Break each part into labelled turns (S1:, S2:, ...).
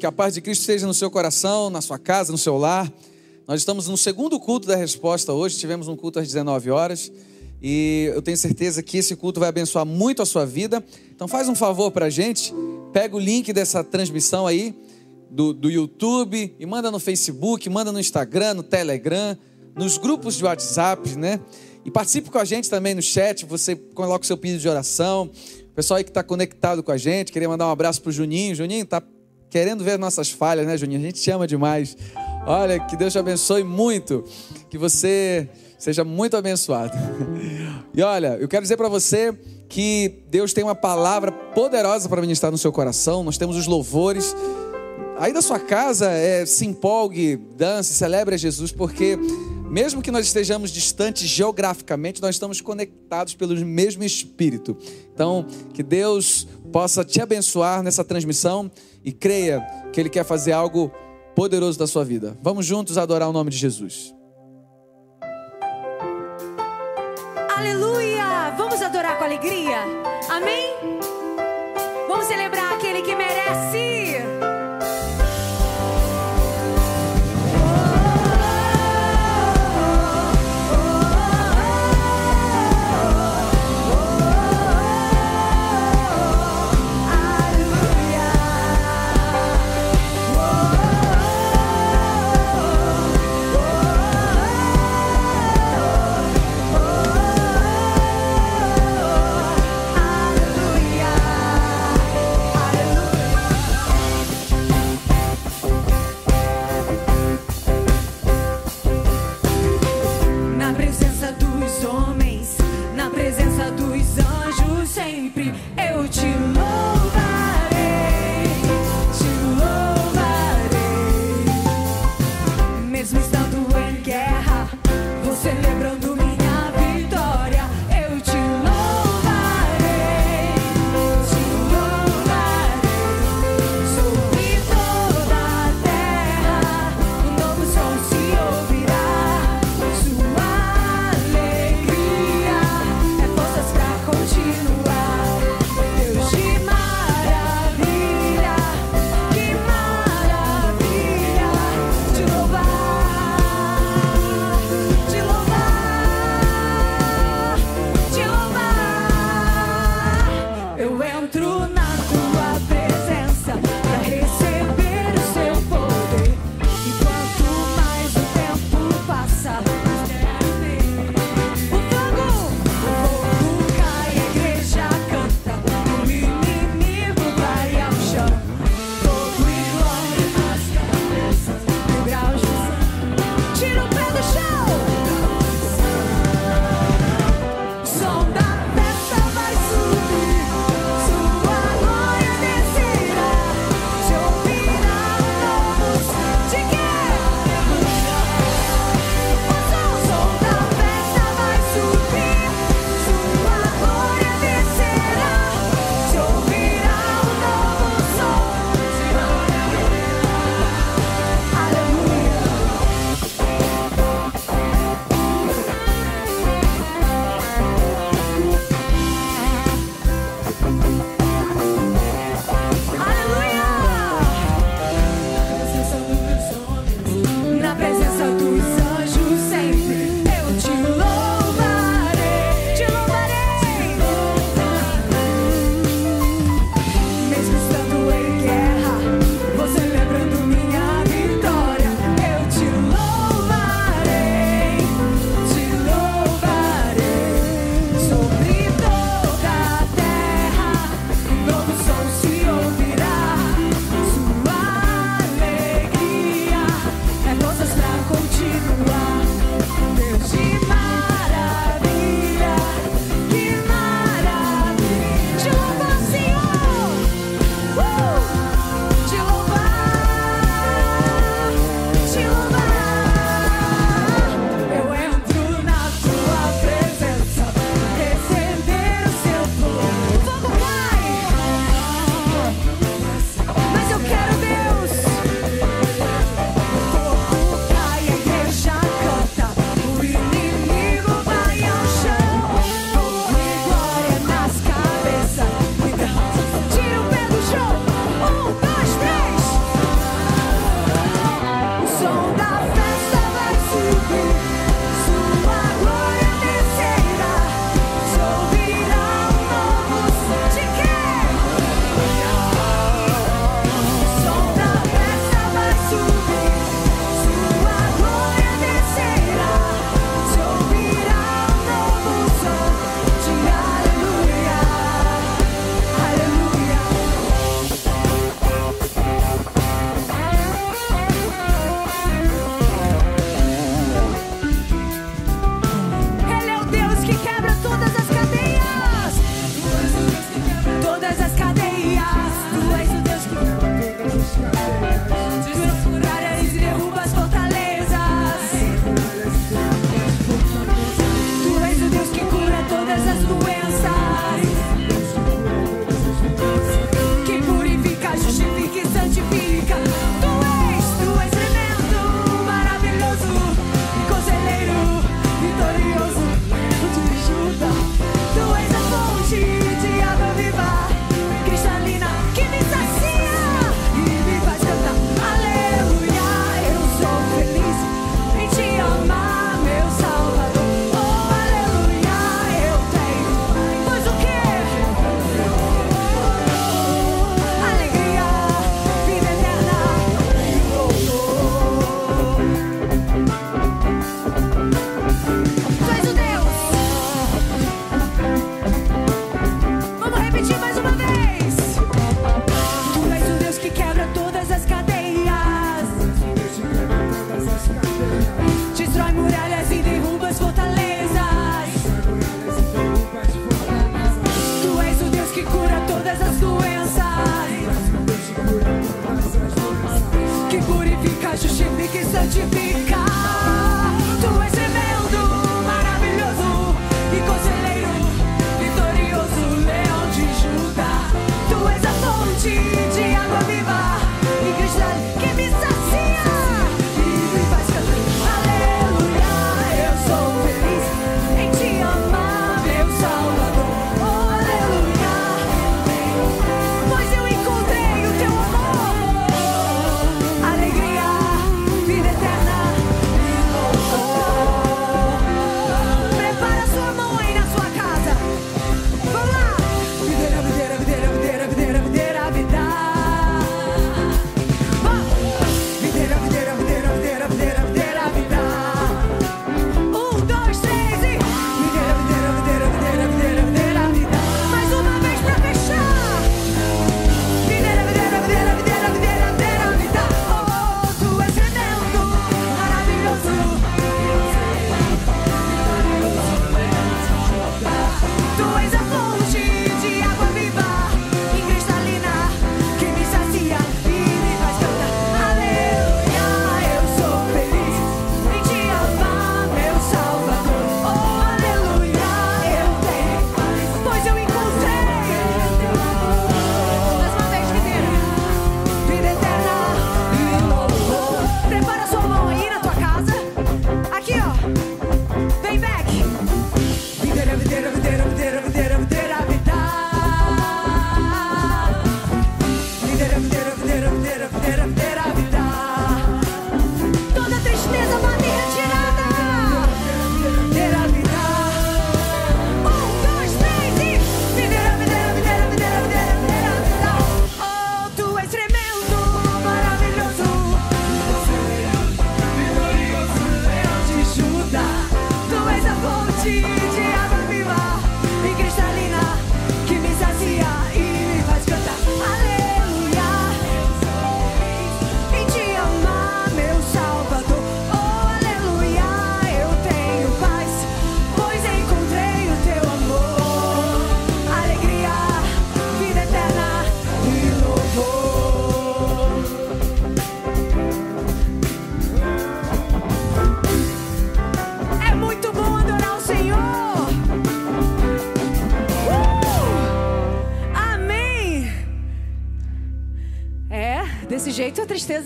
S1: Que a paz de Cristo esteja no seu coração, na sua casa, no seu lar. Nós estamos no segundo culto da resposta hoje, tivemos um culto às 19 horas e eu tenho certeza que esse culto vai abençoar muito a sua vida. Então faz um favor para a gente, pega o link dessa transmissão aí do, do YouTube e manda no Facebook, manda no Instagram, no Telegram, nos grupos de WhatsApp, né? E participe com a gente também no chat, você coloca o seu pedido de oração. O pessoal aí que está conectado com a gente, queria mandar um abraço para o Juninho. Juninho, tá querendo ver nossas falhas, né, Juninho? A gente te ama demais. Olha, que Deus te abençoe muito, que você seja muito abençoado. E olha, eu quero dizer para você que Deus tem uma palavra poderosa para ministrar no seu coração. Nós temos os louvores. Aí da sua casa, é, se empolgue, dance, celebre Jesus, porque mesmo que nós estejamos distantes geograficamente, nós estamos conectados pelo mesmo Espírito. Então, que Deus possa te abençoar nessa transmissão e creia que Ele quer fazer algo poderoso da sua vida. Vamos juntos adorar o nome de Jesus.
S2: Aleluia! Vamos adorar com alegria. Amém? Vamos celebrar aquele que merece.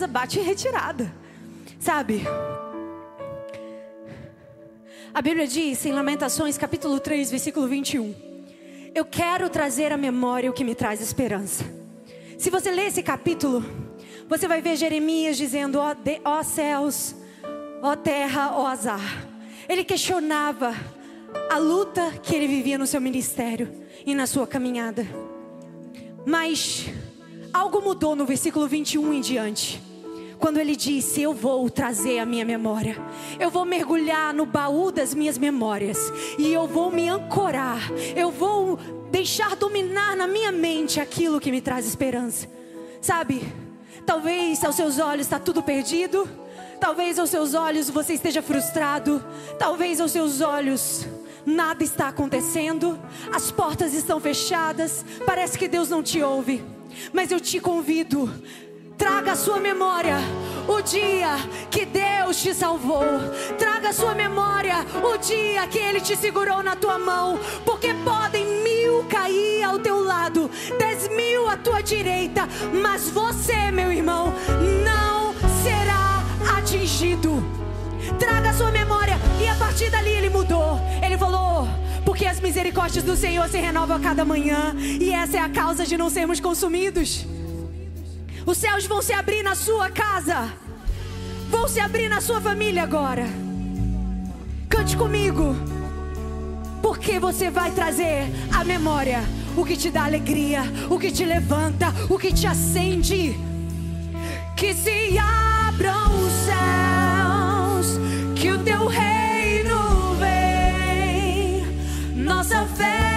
S2: Bate em retirada. Sabe? A Bíblia diz em Lamentações, capítulo 3, versículo 21. Eu quero trazer à memória o que me traz esperança. Se você ler esse capítulo, você vai ver Jeremias dizendo: ó, ó céus, ó terra, ó azar. Ele questionava a luta que ele vivia no seu ministério e na sua caminhada. Mas algo mudou no versículo 21 em diante. Quando ele disse: Eu vou trazer a minha memória, eu vou mergulhar no baú das minhas memórias. E eu vou me ancorar, eu vou deixar dominar na minha mente aquilo que me traz esperança. Sabe, talvez aos seus olhos está tudo perdido, talvez aos seus olhos você esteja frustrado, talvez aos seus olhos nada está acontecendo, as portas estão fechadas, parece que Deus não te ouve, mas eu te convido Traga à sua memória o dia que Deus te salvou. Traga à sua memória o dia que Ele te segurou na tua mão. Porque podem mil cair ao teu lado, dez mil à tua direita, mas você, meu irmão, não será atingido. Traga à sua memória e a partir dali Ele mudou. Ele falou. Porque as misericórdias do Senhor se renovam a cada manhã, e essa é a causa de não sermos consumidos. Os céus vão se abrir na sua casa. Vão se abrir na sua família agora. Cante comigo. Porque você vai trazer à memória o que te dá alegria, o que te levanta, o que te acende. Que se abram os céus, que o teu reino vem. Nossa fé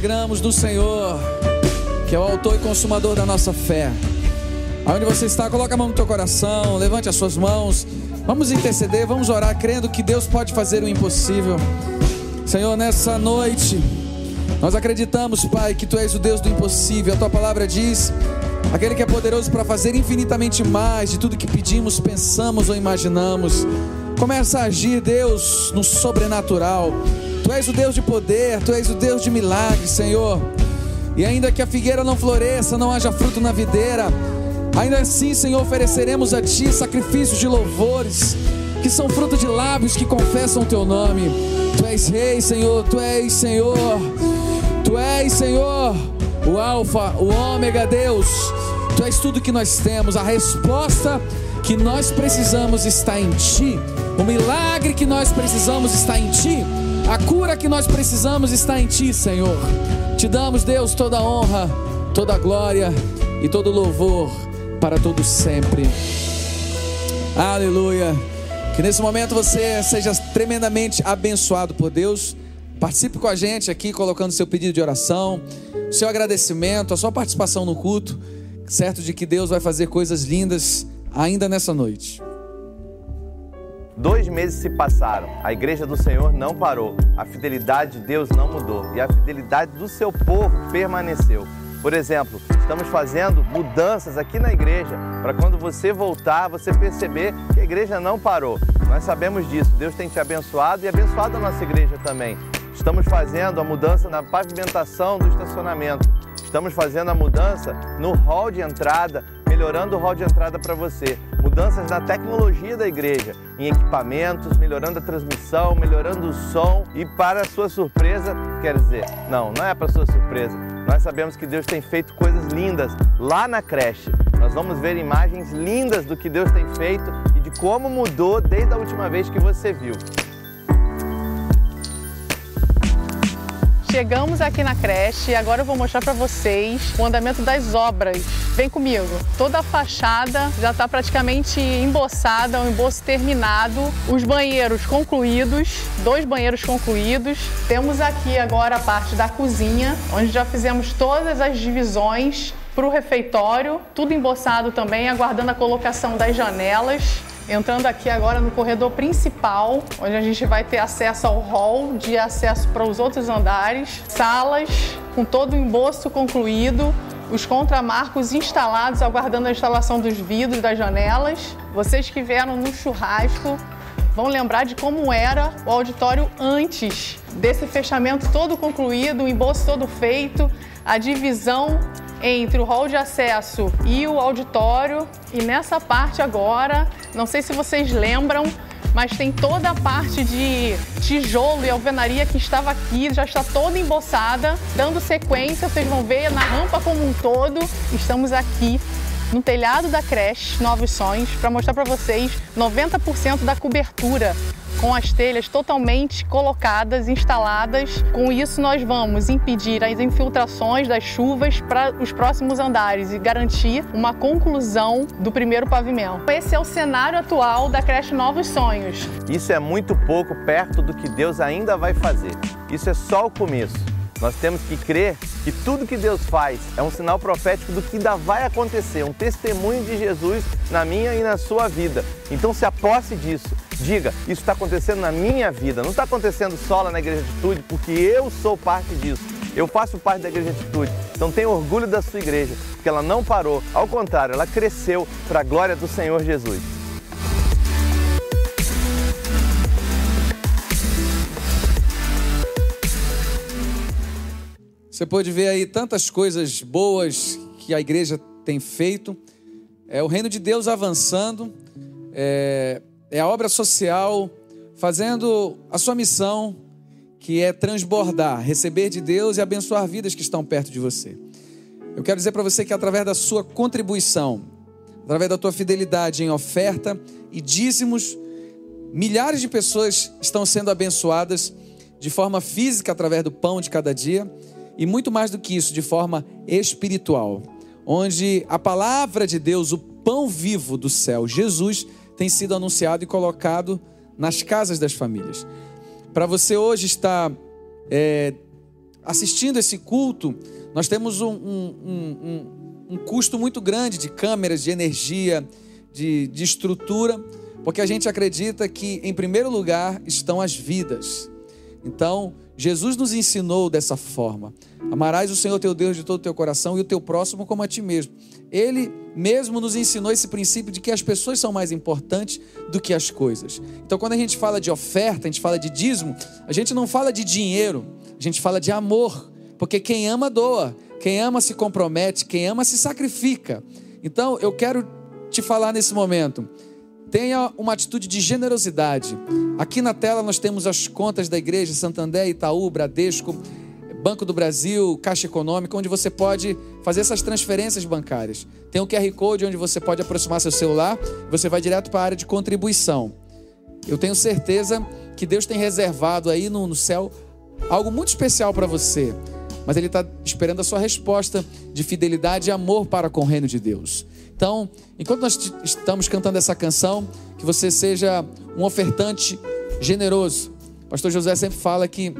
S1: alegramos do Senhor, que é o autor e consumador da nossa fé. Aonde você está, coloca a mão no teu coração, levante as suas mãos. Vamos interceder, vamos orar, crendo que Deus pode fazer o impossível. Senhor, nessa noite, nós acreditamos, Pai, que Tu és o Deus do impossível. A Tua palavra diz: aquele que é poderoso para fazer infinitamente mais de tudo que pedimos, pensamos ou imaginamos. Começa a agir, Deus, no sobrenatural. Tu és o Deus de poder, Tu és o Deus de milagres, Senhor. E ainda que a figueira não floresça, não haja fruto na videira, ainda assim, Senhor, ofereceremos a Ti sacrifícios de louvores, que são fruto de lábios que confessam o Teu nome. Tu és Rei, Senhor, Tu és Senhor, Tu és Senhor, o Alfa, o Ômega, Deus. Tu és tudo que nós temos, a resposta que nós precisamos está em Ti, o milagre que nós precisamos está em Ti. A cura que nós precisamos está em Ti, Senhor. Te damos, Deus, toda honra, toda glória e todo louvor para todos sempre. Aleluia. Que nesse momento você seja tremendamente abençoado por Deus. Participe com a gente aqui, colocando seu pedido de oração, seu agradecimento, a sua participação no culto, certo de que Deus vai fazer coisas lindas ainda nessa noite.
S3: Dois meses se passaram, a igreja do Senhor não parou, a fidelidade de Deus não mudou e a fidelidade do seu povo permaneceu. Por exemplo, estamos fazendo mudanças aqui na igreja para quando você voltar, você perceber que a igreja não parou. Nós sabemos disso, Deus tem te abençoado e abençoado a nossa igreja também. Estamos fazendo a mudança na pavimentação do estacionamento. Estamos fazendo a mudança no hall de entrada, melhorando o hall de entrada para você mudanças na tecnologia da igreja, em equipamentos, melhorando a transmissão, melhorando o som e para sua surpresa, quer dizer, não, não é para sua surpresa. Nós sabemos que Deus tem feito coisas lindas lá na creche. Nós vamos ver imagens lindas do que Deus tem feito e de como mudou desde a última vez que você viu.
S4: Chegamos aqui na creche e agora eu vou mostrar para vocês o andamento das obras. Vem comigo. Toda a fachada já está praticamente emboçada, o um emboço terminado. Os banheiros concluídos, dois banheiros concluídos. Temos aqui agora a parte da cozinha, onde já fizemos todas as divisões para o refeitório, tudo emboçado também, aguardando a colocação das janelas. Entrando aqui agora no corredor principal, onde a gente vai ter acesso ao hall de acesso para os outros andares, salas com todo o emboço concluído, os contramarcos instalados, aguardando a instalação dos vidros das janelas. Vocês que vieram no churrasco vão lembrar de como era o auditório antes desse fechamento todo concluído, o embolso todo feito, a divisão entre o hall de acesso e o auditório. E nessa parte agora, não sei se vocês lembram, mas tem toda a parte de tijolo e alvenaria que estava aqui, já está toda emboçada. Dando sequência, vocês vão ver na rampa como um todo. Estamos aqui no telhado da creche Novos Sonhos para mostrar para vocês 90% da cobertura com as telhas totalmente colocadas, instaladas. Com isso, nós vamos impedir as infiltrações das chuvas para os próximos andares e garantir uma conclusão do primeiro pavimento. Esse é o cenário atual da creche Novos Sonhos.
S3: Isso é muito pouco perto do que Deus ainda vai fazer. Isso é só o começo. Nós temos que crer que tudo que Deus faz é um sinal profético do que ainda vai acontecer, um testemunho de Jesus na minha e na sua vida. Então se aposse disso. Diga, isso está acontecendo na minha vida, não está acontecendo só lá na Igreja Atitude, porque eu sou parte disso. Eu faço parte da Igreja Atitude. Então tenha orgulho da sua igreja, porque ela não parou. Ao contrário, ela cresceu para a glória do Senhor Jesus.
S1: Você pode ver aí tantas coisas boas que a igreja tem feito. É o reino de Deus avançando, é, é a obra social fazendo a sua missão, que é transbordar, receber de Deus e abençoar vidas que estão perto de você. Eu quero dizer para você que através da sua contribuição, através da tua fidelidade em oferta e dízimos, milhares de pessoas estão sendo abençoadas de forma física através do pão de cada dia e muito mais do que isso, de forma espiritual, onde a palavra de Deus, o pão vivo do céu, Jesus, tem sido anunciado e colocado nas casas das famílias. Para você hoje estar é, assistindo esse culto, nós temos um, um, um, um, custo muito grande de câmeras, de energia, de, de estrutura, porque a gente acredita que, em primeiro lugar, estão as vidas. Então, Jesus nos ensinou dessa forma. Amarás o Senhor teu Deus de todo o teu coração e o teu próximo como a ti mesmo. Ele mesmo nos ensinou esse princípio de que as pessoas são mais importantes do que as coisas. Então, quando a gente fala de oferta, a gente fala de dízimo, a gente não fala de dinheiro, a gente fala de amor. Porque quem ama, doa. Quem ama, se compromete. Quem ama, se sacrifica. Então, eu quero te falar nesse momento. Tenha uma atitude de generosidade. Aqui na tela nós temos as contas da igreja, Santander, Itaú, Bradesco, Banco do Brasil, Caixa Econômica, onde você pode fazer essas transferências bancárias. Tem o QR Code onde você pode aproximar seu celular, você vai direto para a área de contribuição. Eu tenho certeza que Deus tem reservado aí no, no céu algo muito especial para você, mas Ele está esperando a sua resposta de fidelidade e amor para com o reino de Deus. Então, enquanto nós estamos cantando essa canção, que você seja um ofertante generoso. O pastor José sempre fala que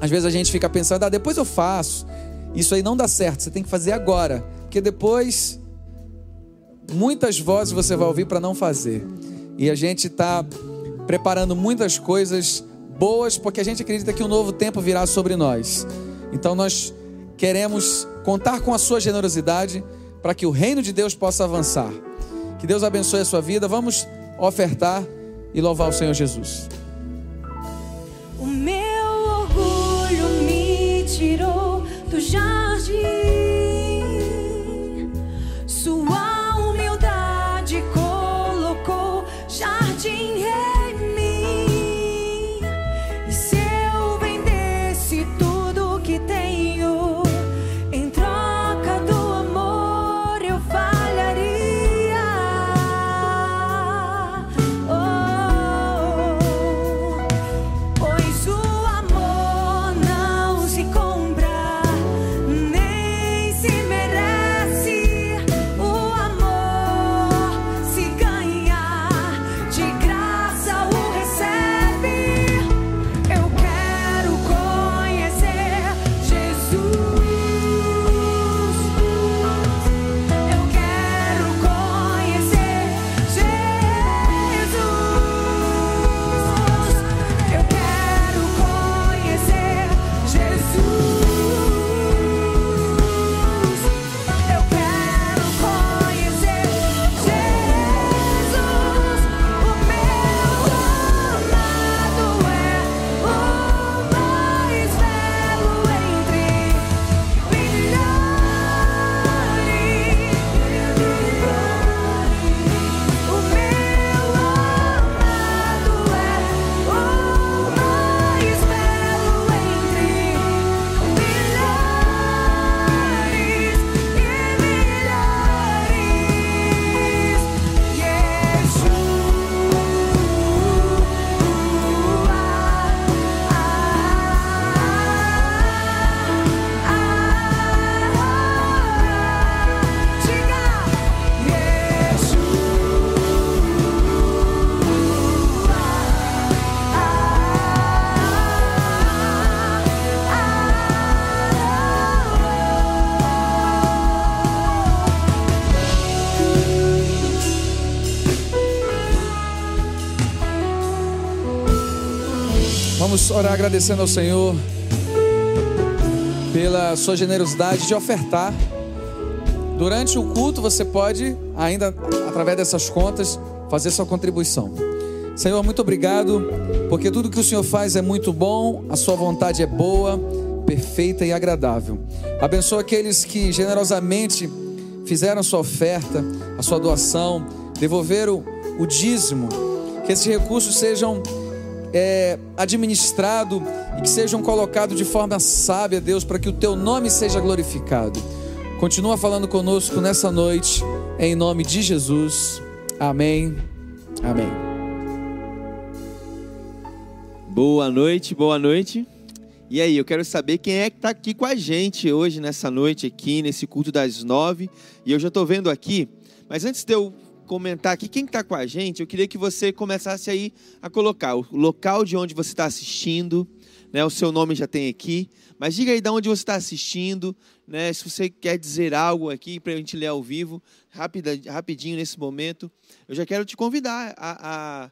S1: às vezes a gente fica pensando, ah, depois eu faço. Isso aí não dá certo, você tem que fazer agora, porque depois muitas vozes você vai ouvir para não fazer. E a gente está preparando muitas coisas boas, porque a gente acredita que um novo tempo virá sobre nós. Então nós queremos contar com a sua generosidade para que o reino de Deus possa avançar. Que Deus abençoe a sua vida. Vamos ofertar e louvar o Senhor Jesus.
S2: O meu orgulho me tirou do jardim.
S1: Orar agradecendo ao Senhor pela sua generosidade de ofertar. Durante o culto você pode, ainda através dessas contas, fazer sua contribuição. Senhor, muito obrigado, porque tudo que o Senhor faz é muito bom, a sua vontade é boa, perfeita e agradável. Abençoa aqueles que generosamente fizeram sua oferta, a sua doação, devolveram o dízimo, que esses recursos sejam é, administrados e que sejam colocados de forma sábia, Deus, para que o teu nome seja glorificado. Continua falando conosco nessa noite, em nome de Jesus. Amém. Amém.
S5: Boa noite, boa noite. E aí, eu quero saber quem é que está aqui com a gente hoje, nessa noite, aqui, nesse culto das nove. E eu já estou vendo aqui, mas antes de eu comentar aqui quem está com a gente, eu queria que você começasse aí a colocar o local de onde você está assistindo, né? O seu nome já tem aqui, mas diga aí de onde você está assistindo, né? Se você quer dizer algo aqui para a gente ler ao vivo, rapida, rapidinho nesse momento, eu já quero te convidar a,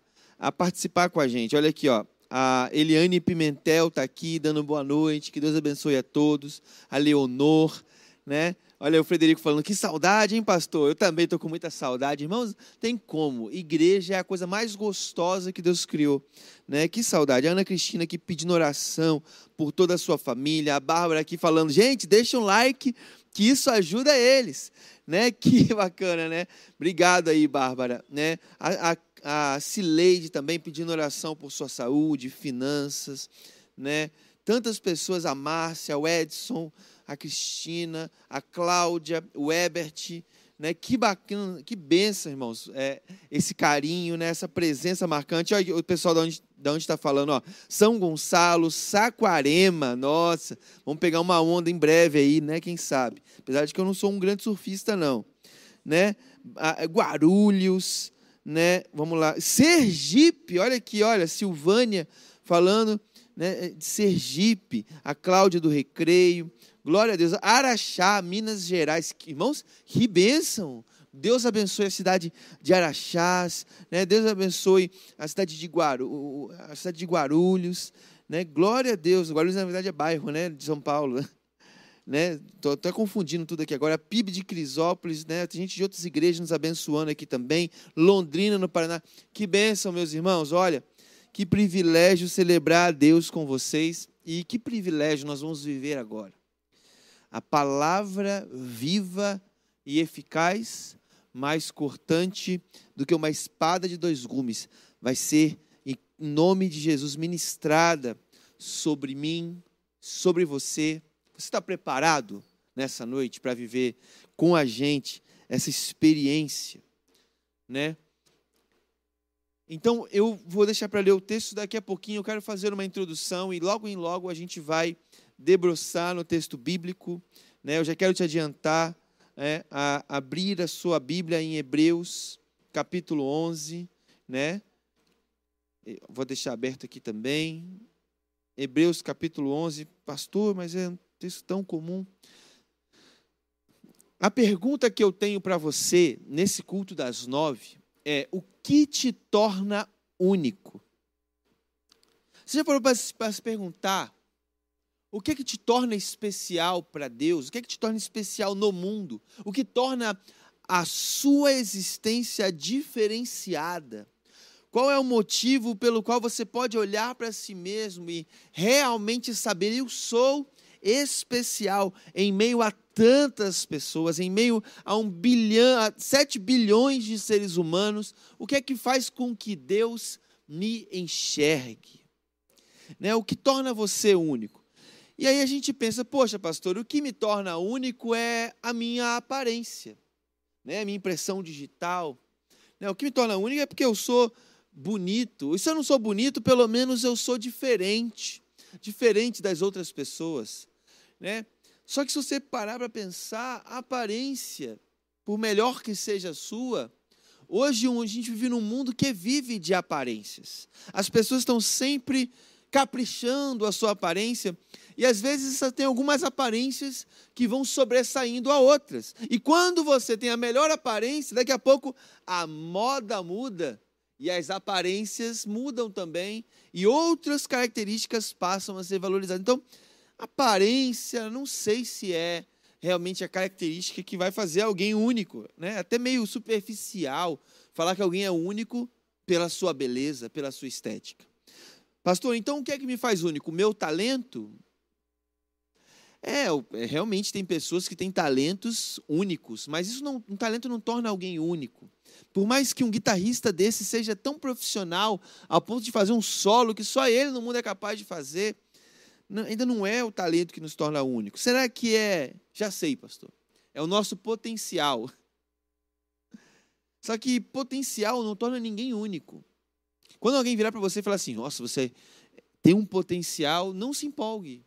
S5: a, a participar com a gente. Olha aqui, ó. A Eliane Pimentel está aqui dando boa noite, que Deus abençoe a todos. A Leonor, né? Olha o Frederico falando, que saudade, hein, pastor? Eu também estou com muita saudade. Irmãos, tem como. Igreja é a coisa mais gostosa que Deus criou. Né? Que saudade. A Ana Cristina aqui pedindo oração por toda a sua família. A Bárbara aqui falando, gente, deixa um like, que isso ajuda eles. Né? Que bacana, né? Obrigado aí, Bárbara. Né? A, a, a Cileide também pedindo oração por sua saúde, finanças. Né? Tantas pessoas, a Márcia, o Edson, a Cristina, a Cláudia, o Ebert, né? Que bacana, que benção, irmãos, é, esse carinho, né? essa presença marcante. Olha o pessoal da onde onde está falando, ó, São Gonçalo, Saquarema, nossa, vamos pegar uma onda em breve aí, né? Quem sabe? Apesar de que eu não sou um grande surfista, não, né? Guarulhos, né? Vamos lá, Sergipe, olha aqui, olha, Silvânia falando, né? De Sergipe, a Cláudia do Recreio, Glória a Deus. Araxá, Minas Gerais. Irmãos, que bênção. Deus abençoe a cidade de Araxás, né? Deus abençoe a cidade de, Guaru, a cidade de Guarulhos, né? Glória a Deus. Guarulhos, na verdade, é bairro, né? De São Paulo, né? Tô, tô confundindo tudo aqui agora. PIB de Crisópolis, né? Tem gente de outras igrejas nos abençoando aqui também. Londrina, no Paraná. Que bênção, meus irmãos. Olha, que privilégio celebrar a Deus com vocês e que privilégio nós vamos viver agora a palavra viva e eficaz, mais cortante do que uma espada de dois gumes, vai ser, em nome de Jesus, ministrada sobre mim, sobre você. Você está preparado nessa noite para viver com a gente essa experiência, né? Então, eu vou deixar para ler o texto daqui a pouquinho. Eu quero fazer uma introdução e logo em logo a gente vai debruçar no texto bíblico. Né? Eu já quero te adiantar né, a abrir a sua Bíblia em Hebreus, capítulo 11. Né? Vou deixar aberto aqui também. Hebreus, capítulo 11. Pastor, mas é um texto tão comum. A pergunta que eu tenho para você nesse culto das nove é: o que te torna único? Você já parou para se perguntar o que é que te torna especial para Deus? O que é que te torna especial no mundo? O que torna a sua existência diferenciada? Qual é o motivo pelo qual você pode olhar para si mesmo e realmente saber eu sou especial em meio a tantas pessoas, em meio a um bilhão, a sete bilhões de seres humanos? O que é que faz com que Deus me enxergue? Né? O que torna você único? E aí a gente pensa, poxa, pastor, o que me torna único é a minha aparência, né? a minha impressão digital. Né? O que me torna único é porque eu sou bonito. E se eu não sou bonito, pelo menos eu sou diferente, diferente das outras pessoas. Né? Só que se você parar para pensar, a aparência, por melhor que seja a sua, hoje a gente vive num mundo que vive de aparências. As pessoas estão sempre caprichando a sua aparência, e às vezes você tem algumas aparências que vão sobressaindo a outras. E quando você tem a melhor aparência, daqui a pouco a moda muda E as aparências mudam também e outras características passam a ser valorizadas. Então, aparência, não sei se é realmente a característica que vai fazer alguém único, né? Até meio superficial falar que alguém é único pela sua beleza, pela sua estética. Pastor, então o que é que me faz único? O meu talento? É, é, realmente tem pessoas que têm talentos únicos, mas isso não, um talento não torna alguém único. Por mais que um guitarrista desse seja tão profissional ao ponto de fazer um solo que só ele no mundo é capaz de fazer, não, ainda não é o talento que nos torna único. Será que é? Já sei, pastor. É o nosso potencial. Só que potencial não torna ninguém único. Quando alguém virar para você e falar assim: "Nossa, você tem um potencial", não se empolgue.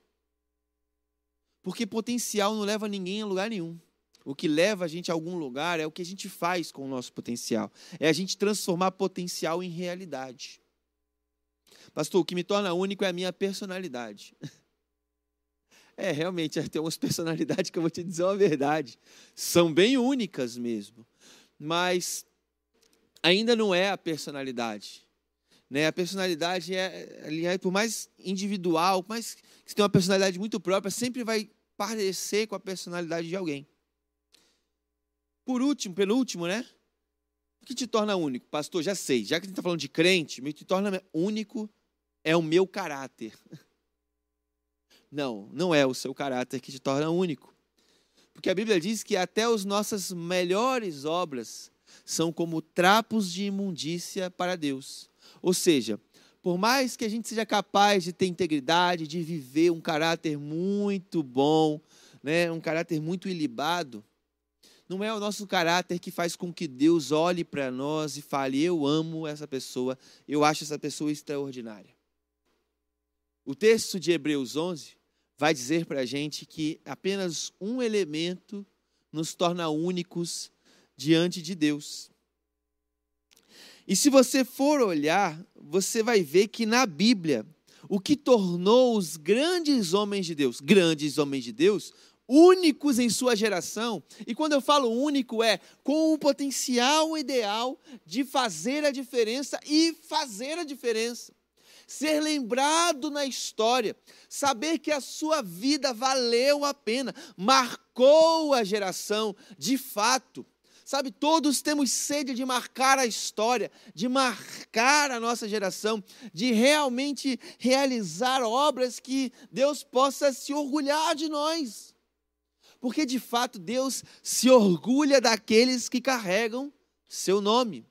S5: Porque potencial não leva ninguém a lugar nenhum. O que leva a gente a algum lugar é o que a gente faz com o nosso potencial. É a gente transformar potencial em realidade. Pastor, o que me torna único é a minha personalidade. É, realmente, tem umas personalidades que eu vou te dizer uma verdade. São bem únicas mesmo. Mas ainda não é a personalidade. Né? A personalidade é, é, por mais individual, por mais que tenha uma personalidade muito própria, sempre vai parecer com a personalidade de alguém. Por último, penúltimo, né? O que te torna único? Pastor, já sei. Já que a gente está falando de crente, o que te torna único é o meu caráter. Não, não é o seu caráter que te torna único. Porque a Bíblia diz que até as nossas melhores obras são como trapos de imundícia para Deus. Ou seja, por mais que a gente seja capaz de ter integridade, de viver um caráter muito bom, né, um caráter muito ilibado, não é o nosso caráter que faz com que Deus olhe para nós e fale: Eu amo essa pessoa, eu acho essa pessoa extraordinária. O texto de Hebreus 11 vai dizer para a gente que apenas um elemento nos torna únicos diante de Deus. E se você for olhar, você vai ver que na Bíblia, o que tornou os grandes homens de Deus, grandes homens de Deus, únicos em sua geração, e quando eu falo único, é com o potencial ideal de fazer a diferença e fazer a diferença ser lembrado na história, saber que a sua vida valeu a pena, marcou a geração de fato. Sabe, todos temos sede de marcar a história, de marcar a nossa geração, de realmente realizar obras que Deus possa se orgulhar de nós. Porque de fato Deus se orgulha daqueles que carregam seu nome.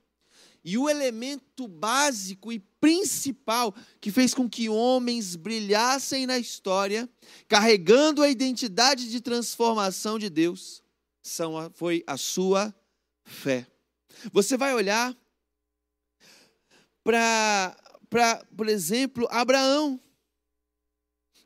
S5: E o elemento básico e principal que fez com que homens brilhassem na história, carregando a identidade de transformação de Deus, são, foi a sua fé. Você vai olhar para, por exemplo, Abraão.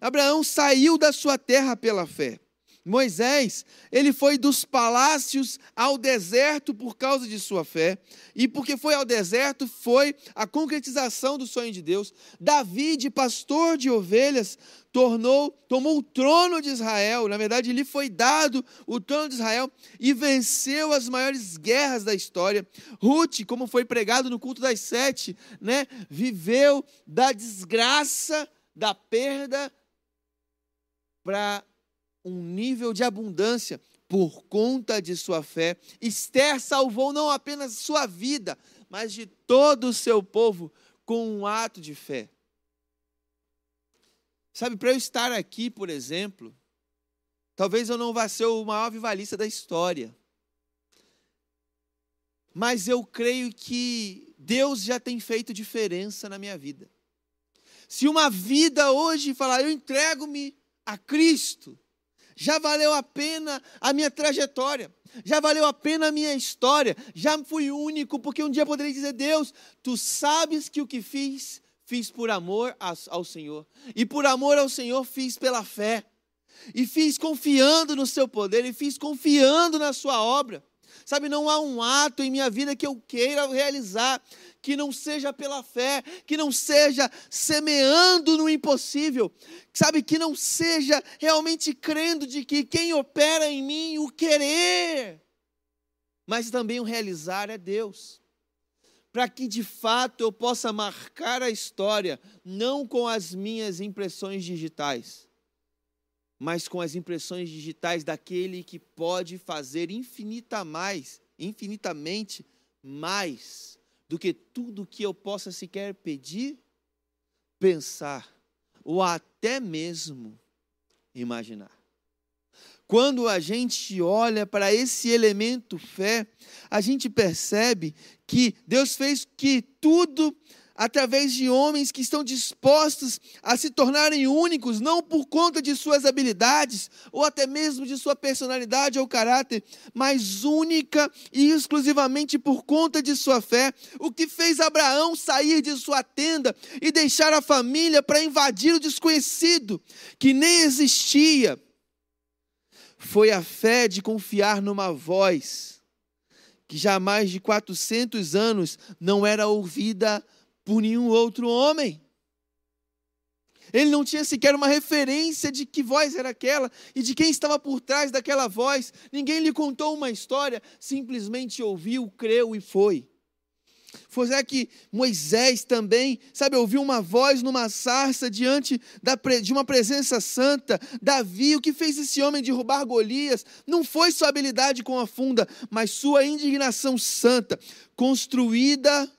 S5: Abraão saiu da sua terra pela fé. Moisés, ele foi dos palácios ao deserto por causa de sua fé, e porque foi ao deserto foi a concretização do sonho de Deus. Davi, de pastor de ovelhas, tornou, tomou o trono de Israel, na verdade, lhe foi dado o trono de Israel e venceu as maiores guerras da história. Ruth, como foi pregado no culto das sete, né, viveu da desgraça, da perda, para um nível de abundância por conta de sua fé. Esther salvou não apenas sua vida, mas de todo o seu povo com um ato de fé. Sabe, para eu estar aqui, por exemplo, talvez eu não vá ser o maior vivalista da história. Mas eu creio que Deus já tem feito diferença na minha vida. Se uma vida hoje falar, eu entrego-me a Cristo, já valeu a pena a minha trajetória, já valeu a pena a minha história, já fui único, porque um dia eu poderia dizer: Deus, tu sabes que o que fiz, fiz por amor ao Senhor, e por amor ao Senhor fiz pela fé, e fiz confiando no seu poder, e fiz confiando na sua obra. Sabe, não há um ato em minha vida que eu queira realizar que não seja pela fé, que não seja semeando no impossível, sabe, que não seja realmente crendo de que quem opera em mim o querer, mas também o realizar é Deus. para que de fato eu possa marcar a história, não com as minhas impressões digitais, mas com as impressões digitais daquele que pode fazer infinita mais, infinitamente mais do que tudo que eu possa sequer pedir, pensar ou até mesmo imaginar. Quando a gente olha para esse elemento fé, a gente percebe que Deus fez que tudo através de homens que estão dispostos a se tornarem únicos, não por conta de suas habilidades ou até mesmo de sua personalidade ou caráter, mas única e exclusivamente por conta de sua fé. O que fez Abraão sair de sua tenda e deixar a família para invadir o desconhecido, que nem existia, foi a fé de confiar numa voz que já há mais de 400 anos não era ouvida por nenhum outro homem. Ele não tinha sequer uma referência de que voz era aquela e de quem estava por trás daquela voz. Ninguém lhe contou uma história, simplesmente ouviu, creu e foi. Foi que Moisés também, sabe, ouviu uma voz numa sarça diante da, de uma presença santa. Davi, o que fez esse homem derrubar Golias, não foi sua habilidade com a funda, mas sua indignação santa, construída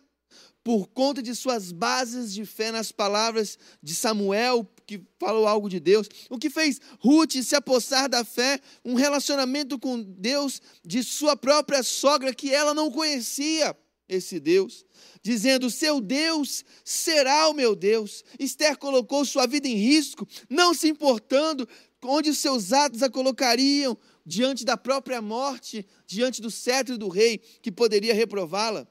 S5: por conta de suas bases de fé nas palavras de Samuel, que falou algo de Deus. O que fez Ruth se apossar da fé, um relacionamento com Deus de sua própria sogra, que ela não conhecia esse Deus, dizendo: Seu Deus será o meu Deus. Esther colocou sua vida em risco, não se importando onde seus atos a colocariam diante da própria morte, diante do cetro do rei que poderia reprová-la.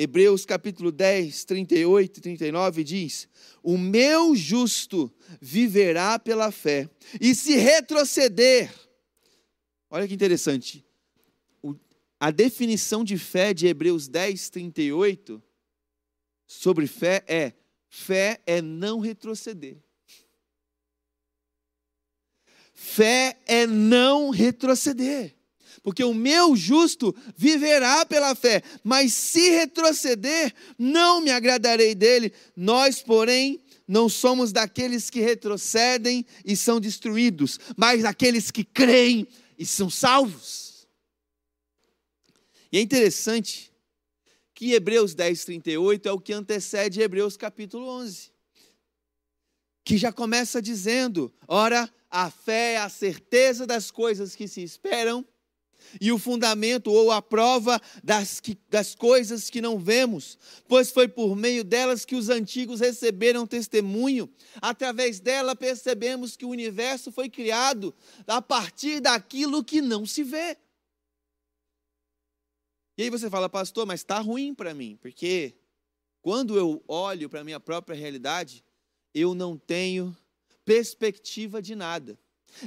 S5: Hebreus capítulo 10, 38 e 39 diz: O meu justo viverá pela fé, e se retroceder, olha que interessante, a definição de fé de Hebreus 10, 38 sobre fé é: fé é não retroceder. Fé é não retroceder porque o meu justo viverá pela fé, mas se retroceder, não me agradarei dele. Nós, porém, não somos daqueles que retrocedem e são destruídos, mas daqueles que creem e são salvos. E é interessante que Hebreus 10, 38 é o que antecede Hebreus capítulo 11, que já começa dizendo: ora, a fé é a certeza das coisas que se esperam e o fundamento ou a prova das, que, das coisas que não vemos, pois foi por meio delas que os antigos receberam testemunho. Através dela percebemos que o universo foi criado a partir daquilo que não se vê. E aí você fala, pastor, mas está ruim para mim, porque quando eu olho para a minha própria realidade, eu não tenho perspectiva de nada.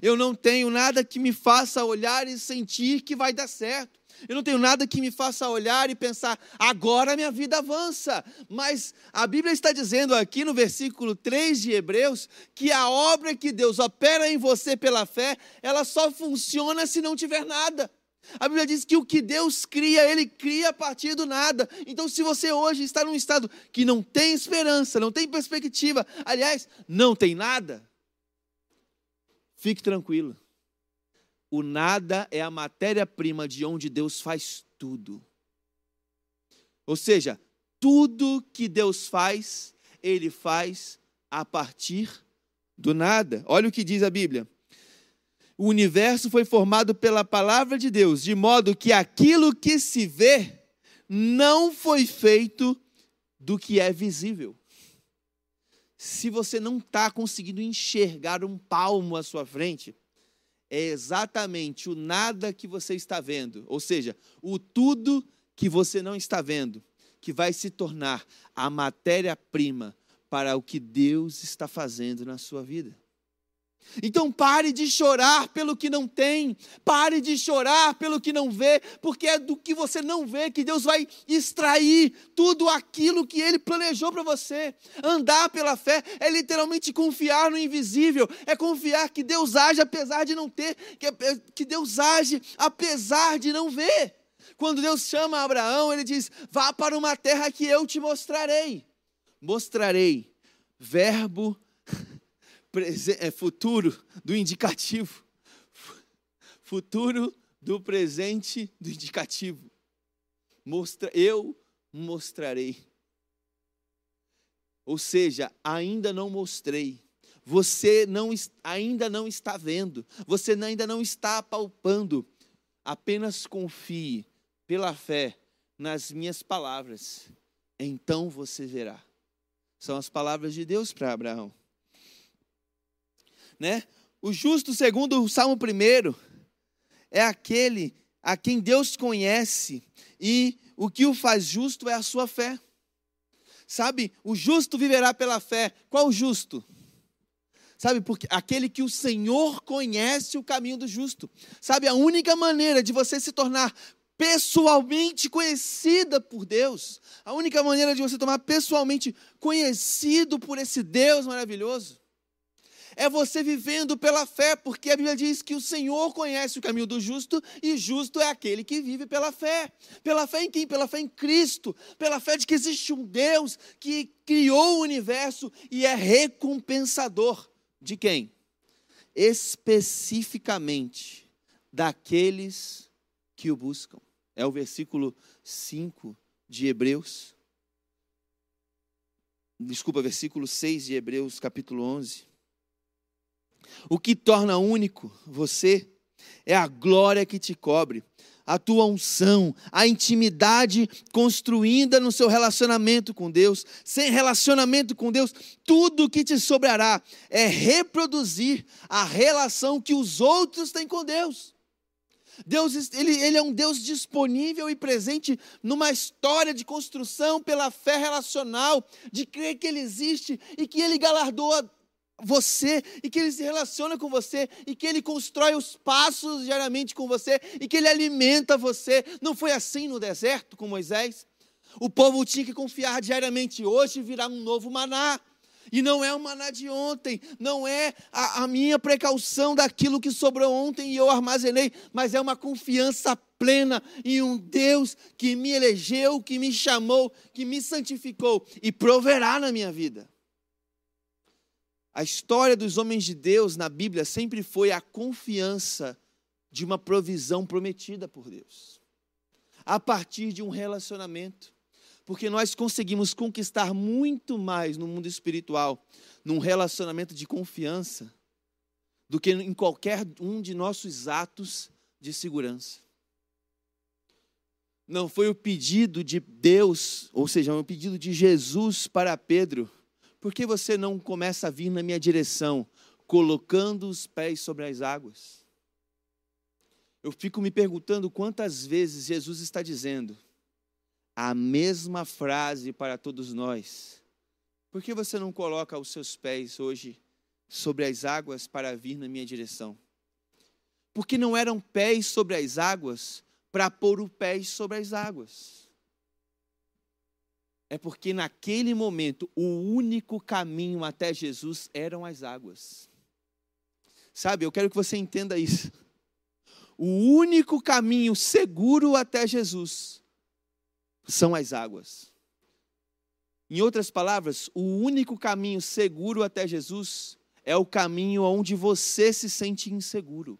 S5: Eu não tenho nada que me faça olhar e sentir que vai dar certo. Eu não tenho nada que me faça olhar e pensar, agora minha vida avança. Mas a Bíblia está dizendo aqui no versículo 3 de Hebreus que a obra que Deus opera em você pela fé, ela só funciona se não tiver nada. A Bíblia diz que o que Deus cria, Ele cria a partir do nada. Então, se você hoje está num estado que não tem esperança, não tem perspectiva, aliás, não tem nada, Fique tranquilo. O nada é a matéria-prima de onde Deus faz tudo. Ou seja, tudo que Deus faz, Ele faz a partir do nada. Olha o que diz a Bíblia. O universo foi formado pela palavra de Deus, de modo que aquilo que se vê não foi feito do que é visível se você não está conseguindo enxergar um palmo à sua frente, é exatamente o nada que você está vendo, ou seja, o tudo que você não está vendo, que vai se tornar a matéria-prima para o que Deus está fazendo na sua vida. Então pare de chorar pelo que não tem, pare de chorar pelo que não vê, porque é do que você não vê que Deus vai extrair tudo aquilo que Ele planejou para você. Andar pela fé é literalmente confiar no invisível, é confiar que Deus age apesar de não ter, que, Deus age apesar de não ver. Quando Deus chama Abraão, ele diz: Vá para uma terra que eu te mostrarei. Mostrarei, verbo é, futuro do indicativo. Futuro do presente do indicativo. Mostra, eu mostrarei. Ou seja, ainda não mostrei. Você não, ainda não está vendo. Você ainda não está palpando. Apenas confie pela fé nas minhas palavras. Então você verá. São as palavras de Deus para Abraão. Né? O justo, segundo o Salmo 1, é aquele a quem Deus conhece e o que o faz justo é a sua fé. Sabe, o justo viverá pela fé. Qual o justo? Sabe, porque aquele que o Senhor conhece o caminho do justo. Sabe, a única maneira de você se tornar pessoalmente conhecida por Deus, a única maneira de você tomar pessoalmente conhecido por esse Deus maravilhoso, é você vivendo pela fé, porque a Bíblia diz que o Senhor conhece o caminho do justo e justo é aquele que vive pela fé. Pela fé em quem? Pela fé em Cristo, pela fé de que existe um Deus que criou o universo e é recompensador de quem? Especificamente daqueles que o buscam. É o versículo 5 de Hebreus. Desculpa, versículo 6 de Hebreus, capítulo 11. O que torna único você é a glória que te cobre, a tua unção, a intimidade construída no seu relacionamento com Deus. Sem relacionamento com Deus, tudo o que te sobrará é reproduzir a relação que os outros têm com Deus. Deus ele, ele é um Deus disponível e presente numa história de construção pela fé relacional, de crer que Ele existe e que Ele galardoa você e que ele se relaciona com você e que ele constrói os passos diariamente com você e que ele alimenta você. Não foi assim no deserto com Moisés? O povo tinha que confiar diariamente. Hoje virá um novo maná. E não é o maná de ontem, não é a, a minha precaução daquilo que sobrou ontem e eu armazenei, mas é uma confiança plena em um Deus que me elegeu, que me chamou, que me santificou e proverá na minha vida. A história dos homens de Deus na Bíblia sempre foi a confiança de uma provisão prometida por Deus. A partir de um relacionamento. Porque nós conseguimos conquistar muito mais no mundo espiritual, num relacionamento de confiança, do que em qualquer um de nossos atos de segurança. Não foi o pedido de Deus, ou seja, o pedido de Jesus para Pedro por que você não começa a vir na minha direção, colocando os pés sobre as águas? Eu fico me perguntando quantas vezes Jesus está dizendo a mesma frase para todos nós. Por que você não coloca os seus pés hoje sobre as águas para vir na minha direção? Porque não eram pés sobre as águas para pôr o pés sobre as águas é porque naquele momento o único caminho até Jesus eram as águas. Sabe, eu quero que você entenda isso. O único caminho seguro até Jesus são as águas. Em outras palavras, o único caminho seguro até Jesus é o caminho onde você se sente inseguro.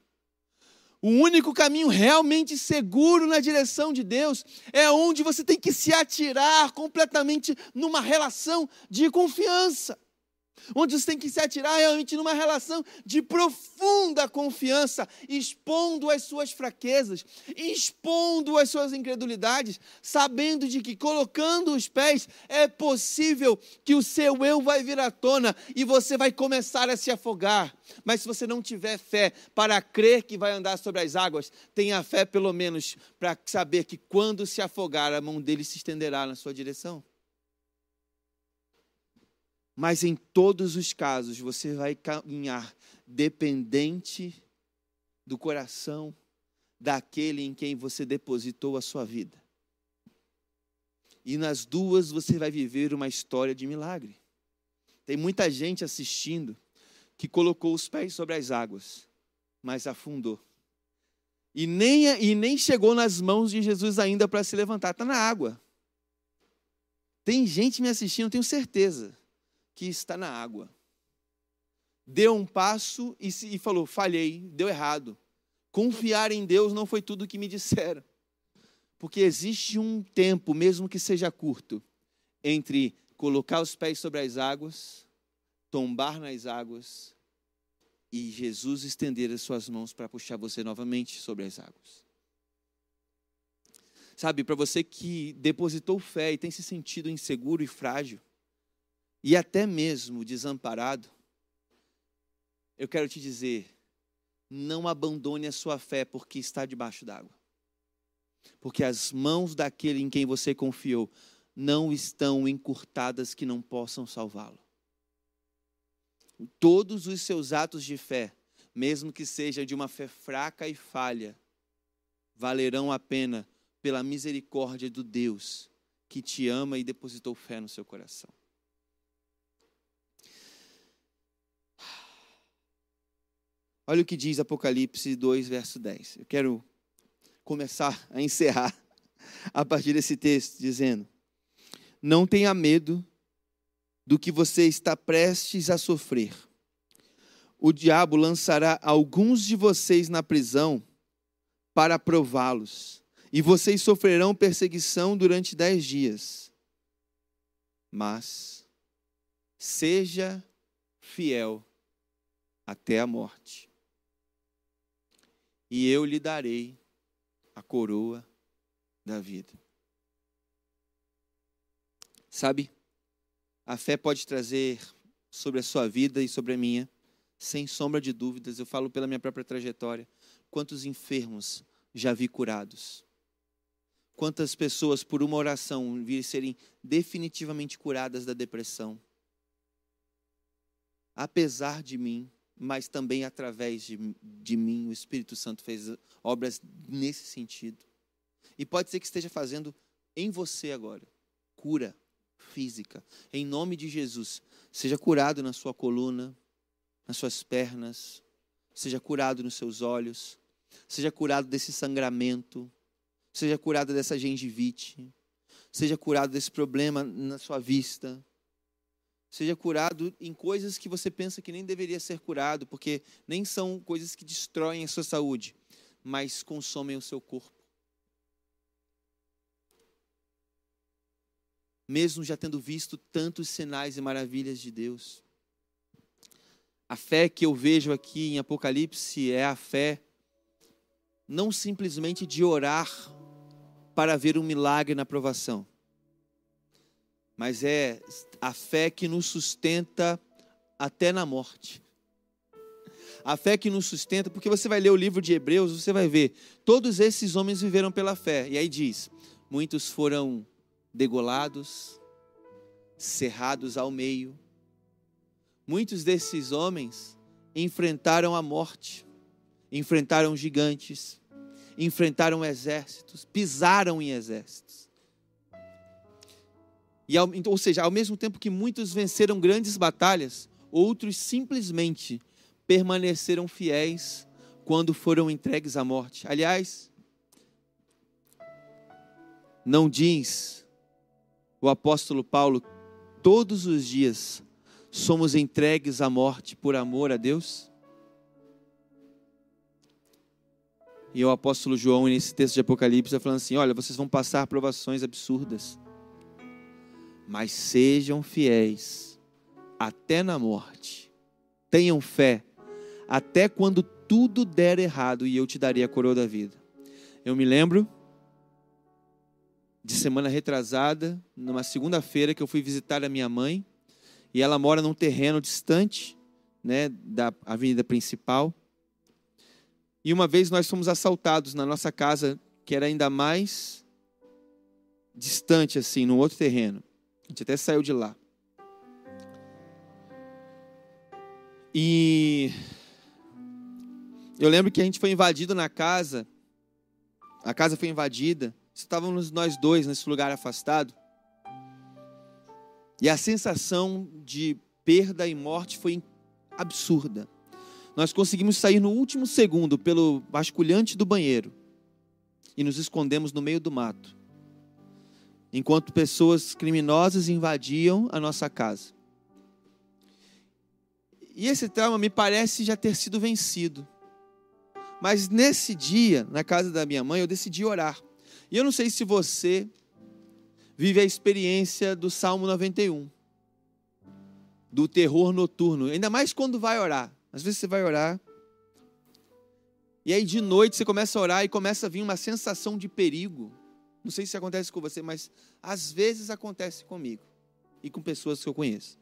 S5: O único caminho realmente seguro na direção de Deus é onde você tem que se atirar completamente numa relação de confiança onde você tem que se atirar realmente numa relação de profunda confiança, expondo as suas fraquezas, expondo as suas incredulidades, sabendo de que colocando os pés é possível que o seu eu vai vir à tona e você vai começar a se afogar. Mas se você não tiver fé para crer que vai andar sobre as águas, tenha fé pelo menos para saber que quando se afogar, a mão dele se estenderá na sua direção. Mas em todos os casos você vai caminhar dependente do coração daquele em quem você depositou a sua vida. E nas duas você vai viver uma história de milagre. Tem muita gente assistindo que colocou os pés sobre as águas, mas afundou. E nem, e nem chegou nas mãos de Jesus ainda para se levantar, está na água. Tem gente me assistindo, tenho certeza, que está na água. Deu um passo e, se, e falou: falhei, deu errado. Confiar em Deus não foi tudo o que me disseram. Porque existe um tempo, mesmo que seja curto, entre colocar os pés sobre as águas, tombar nas águas e Jesus estender as suas mãos para puxar você novamente sobre as águas. Sabe, para você que depositou fé e tem se sentido inseguro e frágil, e até mesmo desamparado, eu quero te dizer, não abandone a sua fé porque está debaixo d'água. Porque as mãos daquele em quem você confiou não estão encurtadas que não possam salvá-lo. Todos os seus atos de fé, mesmo que seja de uma fé fraca e falha, valerão a pena pela misericórdia do Deus que te ama e depositou fé no seu coração. Olha o que diz Apocalipse 2, verso 10. Eu quero começar a encerrar a partir desse texto, dizendo: Não tenha medo do que você está prestes a sofrer. O diabo lançará alguns de vocês na prisão para prová-los, e vocês sofrerão perseguição durante dez dias. Mas seja fiel até a morte, e eu lhe darei a coroa da vida. Sabe? A fé pode trazer sobre a sua vida e sobre a minha, sem sombra de dúvidas, eu falo pela minha própria trajetória, quantos enfermos já vi curados. Quantas pessoas, por uma oração, vi serem definitivamente curadas da depressão. Apesar de mim, mas também através de, de mim, o Espírito Santo fez obras nesse sentido. E pode ser que esteja fazendo em você agora cura física. Em nome de Jesus, seja curado na sua coluna, nas suas pernas, seja curado nos seus olhos, seja curado desse sangramento, seja curado dessa gengivite, seja curado desse problema na sua vista, seja curado em coisas que você pensa que nem deveria ser curado, porque nem são coisas que destroem a sua saúde, mas consomem o seu corpo. mesmo já tendo visto tantos sinais e maravilhas de Deus. A fé que eu vejo aqui em Apocalipse é a fé não simplesmente de orar para ver um milagre na provação, mas é a fé que nos sustenta até na morte. A fé que nos sustenta, porque você vai ler o livro de Hebreus, você vai ver, todos esses homens viveram pela fé. E aí diz: muitos foram degolados, cerrados ao meio. Muitos desses homens enfrentaram a morte, enfrentaram gigantes, enfrentaram exércitos, pisaram em exércitos. E, ou seja, ao mesmo tempo que muitos venceram grandes batalhas, outros simplesmente permaneceram fiéis quando foram entregues à morte. Aliás, não diz o apóstolo Paulo, todos os dias somos entregues à morte por amor a Deus? E o apóstolo João, nesse texto de Apocalipse, está falando assim: olha, vocês vão passar provações absurdas, mas sejam fiéis até na morte. Tenham fé, até quando tudo der errado, e eu te darei a coroa da vida. Eu me lembro de semana retrasada, numa segunda-feira que eu fui visitar a minha mãe, e ela mora num terreno distante, né, da avenida principal. E uma vez nós fomos assaltados na nossa casa, que era ainda mais distante assim, num outro terreno. A gente até saiu de lá. E eu lembro que a gente foi invadido na casa. A casa foi invadida Estávamos nós dois nesse lugar afastado. E a sensação de perda e morte foi absurda. nós conseguimos sair no último segundo pelo vasculhante do banheiro e nos escondemos no meio do mato, enquanto pessoas criminosas invadiam a nossa casa. E esse trauma me parece já ter sido vencido. Mas nesse dia, na casa da minha mãe, eu decidi orar. E eu não sei se você vive a experiência do Salmo 91, do terror noturno, ainda mais quando vai orar. Às vezes você vai orar, e aí de noite você começa a orar e começa a vir uma sensação de perigo. Não sei se acontece com você, mas às vezes acontece comigo e com pessoas que eu conheço.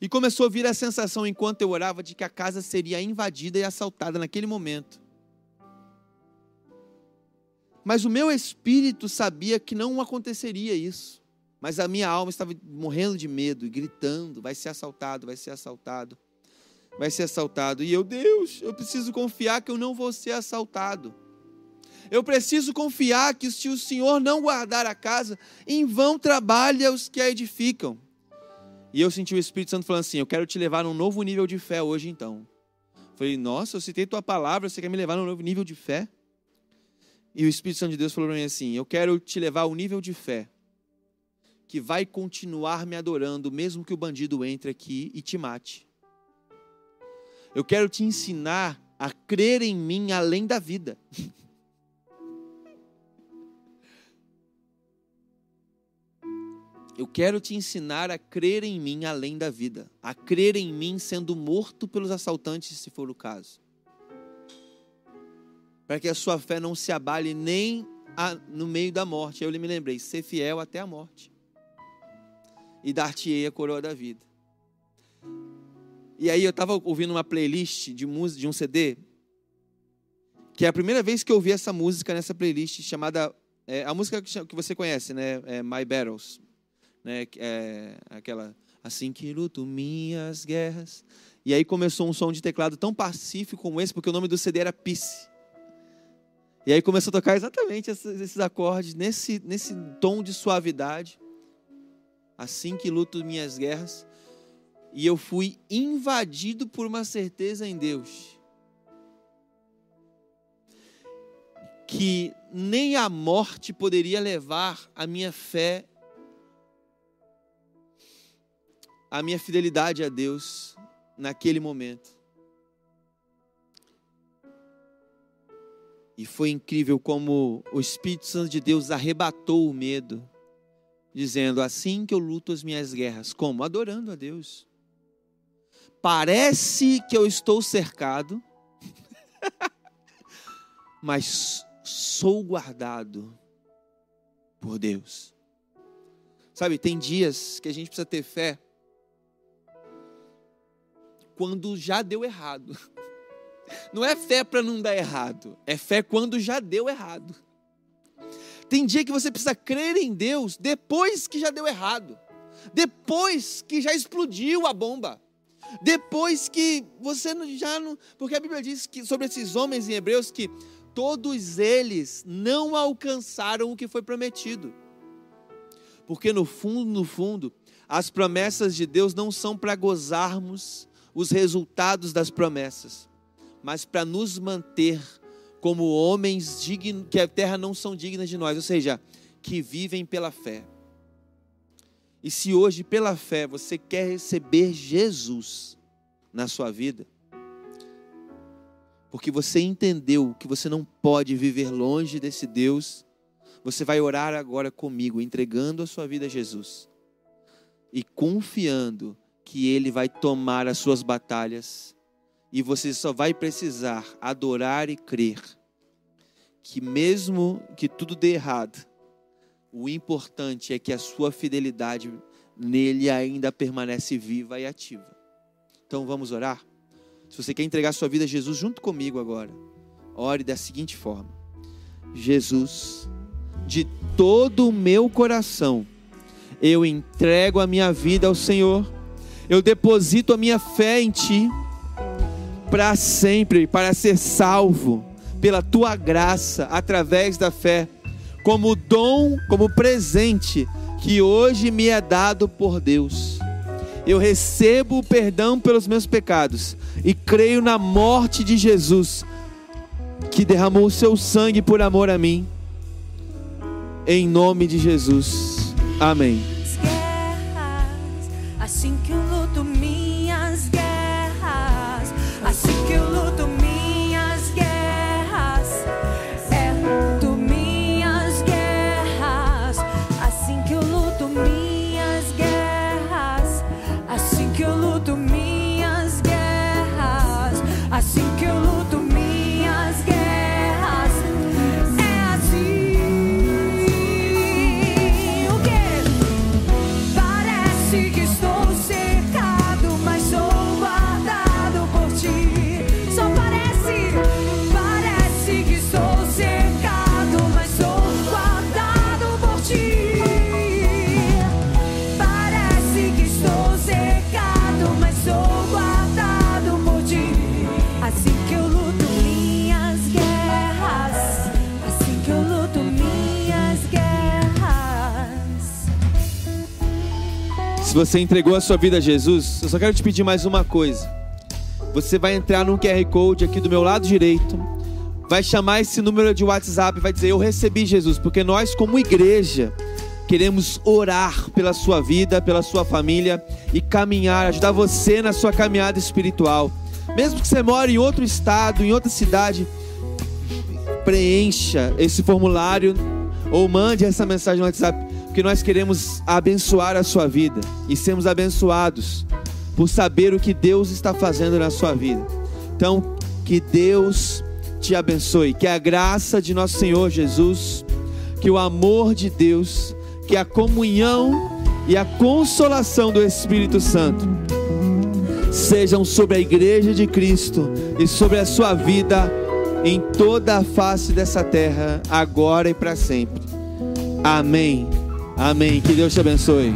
S5: E começou a vir a sensação enquanto eu orava de que a casa seria invadida e assaltada naquele momento. Mas o meu espírito sabia que não aconteceria isso. Mas a minha alma estava morrendo de medo e gritando: vai ser assaltado, vai ser assaltado, vai ser assaltado. E eu, Deus, eu preciso confiar que eu não vou ser assaltado. Eu preciso confiar que se o Senhor não guardar a casa, em vão trabalha os que a edificam. E eu senti o Espírito Santo falando assim: Eu quero te levar num novo nível de fé hoje, então. Falei, nossa, eu citei tua palavra, você quer me levar num novo nível de fé? E o Espírito Santo de Deus falou para mim assim: Eu quero te levar ao nível de fé que vai continuar me adorando, mesmo que o bandido entre aqui e te mate. Eu quero te ensinar a crer em mim além da vida. Eu quero te ensinar a crer em mim além da vida, a crer em mim sendo morto pelos assaltantes, se for o caso. Para que a sua fé não se abale nem a, no meio da morte. Eu me lembrei, ser fiel até a morte. E dar-te-ei a coroa da vida. E aí eu estava ouvindo uma playlist de música, de um CD, que é a primeira vez que eu ouvi essa música nessa playlist chamada é, a música que você conhece, né? É My Battles, né? É, aquela assim que luto minhas guerras. E aí começou um som de teclado tão pacífico como esse, porque o nome do CD era Peace. E aí começou a tocar exatamente esses acordes, nesse, nesse tom de suavidade. Assim que luto minhas guerras. E eu fui invadido por uma certeza em Deus. Que nem a morte poderia levar a minha fé a minha fidelidade a Deus naquele momento. E foi incrível como o Espírito Santo de Deus arrebatou o medo, dizendo: Assim que eu luto as minhas guerras. Como? Adorando a Deus. Parece que eu estou cercado, mas sou guardado por Deus. Sabe, tem dias que a gente precisa ter fé quando já deu errado. Não é fé para não dar errado, é fé quando já deu errado. Tem dia que você precisa crer em Deus depois que já deu errado, depois que já explodiu a bomba, depois que você já não. Porque a Bíblia diz que sobre esses homens em Hebreus que todos eles não alcançaram o que foi prometido. Porque no fundo, no fundo, as promessas de Deus não são para gozarmos os resultados das promessas, mas para nos manter como homens dignos, que a terra não são dignas de nós, ou seja, que vivem pela fé. E se hoje, pela fé, você quer receber Jesus na sua vida, porque você entendeu que você não pode viver longe desse Deus, você vai orar agora comigo, entregando a sua vida a Jesus e confiando que Ele vai tomar as suas batalhas e você só vai precisar adorar e crer que, mesmo que tudo dê errado, o importante é que a sua fidelidade nele ainda permanece viva e ativa. Então vamos orar? Se você quer entregar sua vida a Jesus junto comigo agora, ore da seguinte forma: Jesus, de todo o meu coração, eu entrego a minha vida ao Senhor eu deposito a minha fé em Ti para sempre, para ser salvo pela Tua graça através da fé, como dom, como presente que hoje me é dado por Deus. eu recebo o perdão pelos meus pecados e creio na morte de Jesus, que derramou o seu sangue por amor a mim. Em nome de Jesus. Amém.
S2: guerras, assim que eu
S5: Se você entregou a sua vida a Jesus, eu só quero te pedir mais uma coisa. Você vai entrar no QR Code aqui do meu lado direito, vai chamar esse número de WhatsApp e vai dizer: Eu recebi Jesus, porque nós, como igreja, queremos orar pela sua vida, pela sua família e caminhar, ajudar você na sua caminhada espiritual. Mesmo que você mora em outro estado, em outra cidade, preencha esse formulário ou mande essa mensagem no WhatsApp, porque nós queremos abençoar a sua vida e sermos abençoados por saber o que Deus está fazendo na sua vida. Então, que Deus te abençoe, que a graça de nosso Senhor Jesus, que o amor de Deus, que a comunhão e a consolação do Espírito Santo sejam sobre a igreja de Cristo e sobre a sua vida em toda a face dessa terra, agora e para sempre. Amém. Amém. Que Deus te abençoe.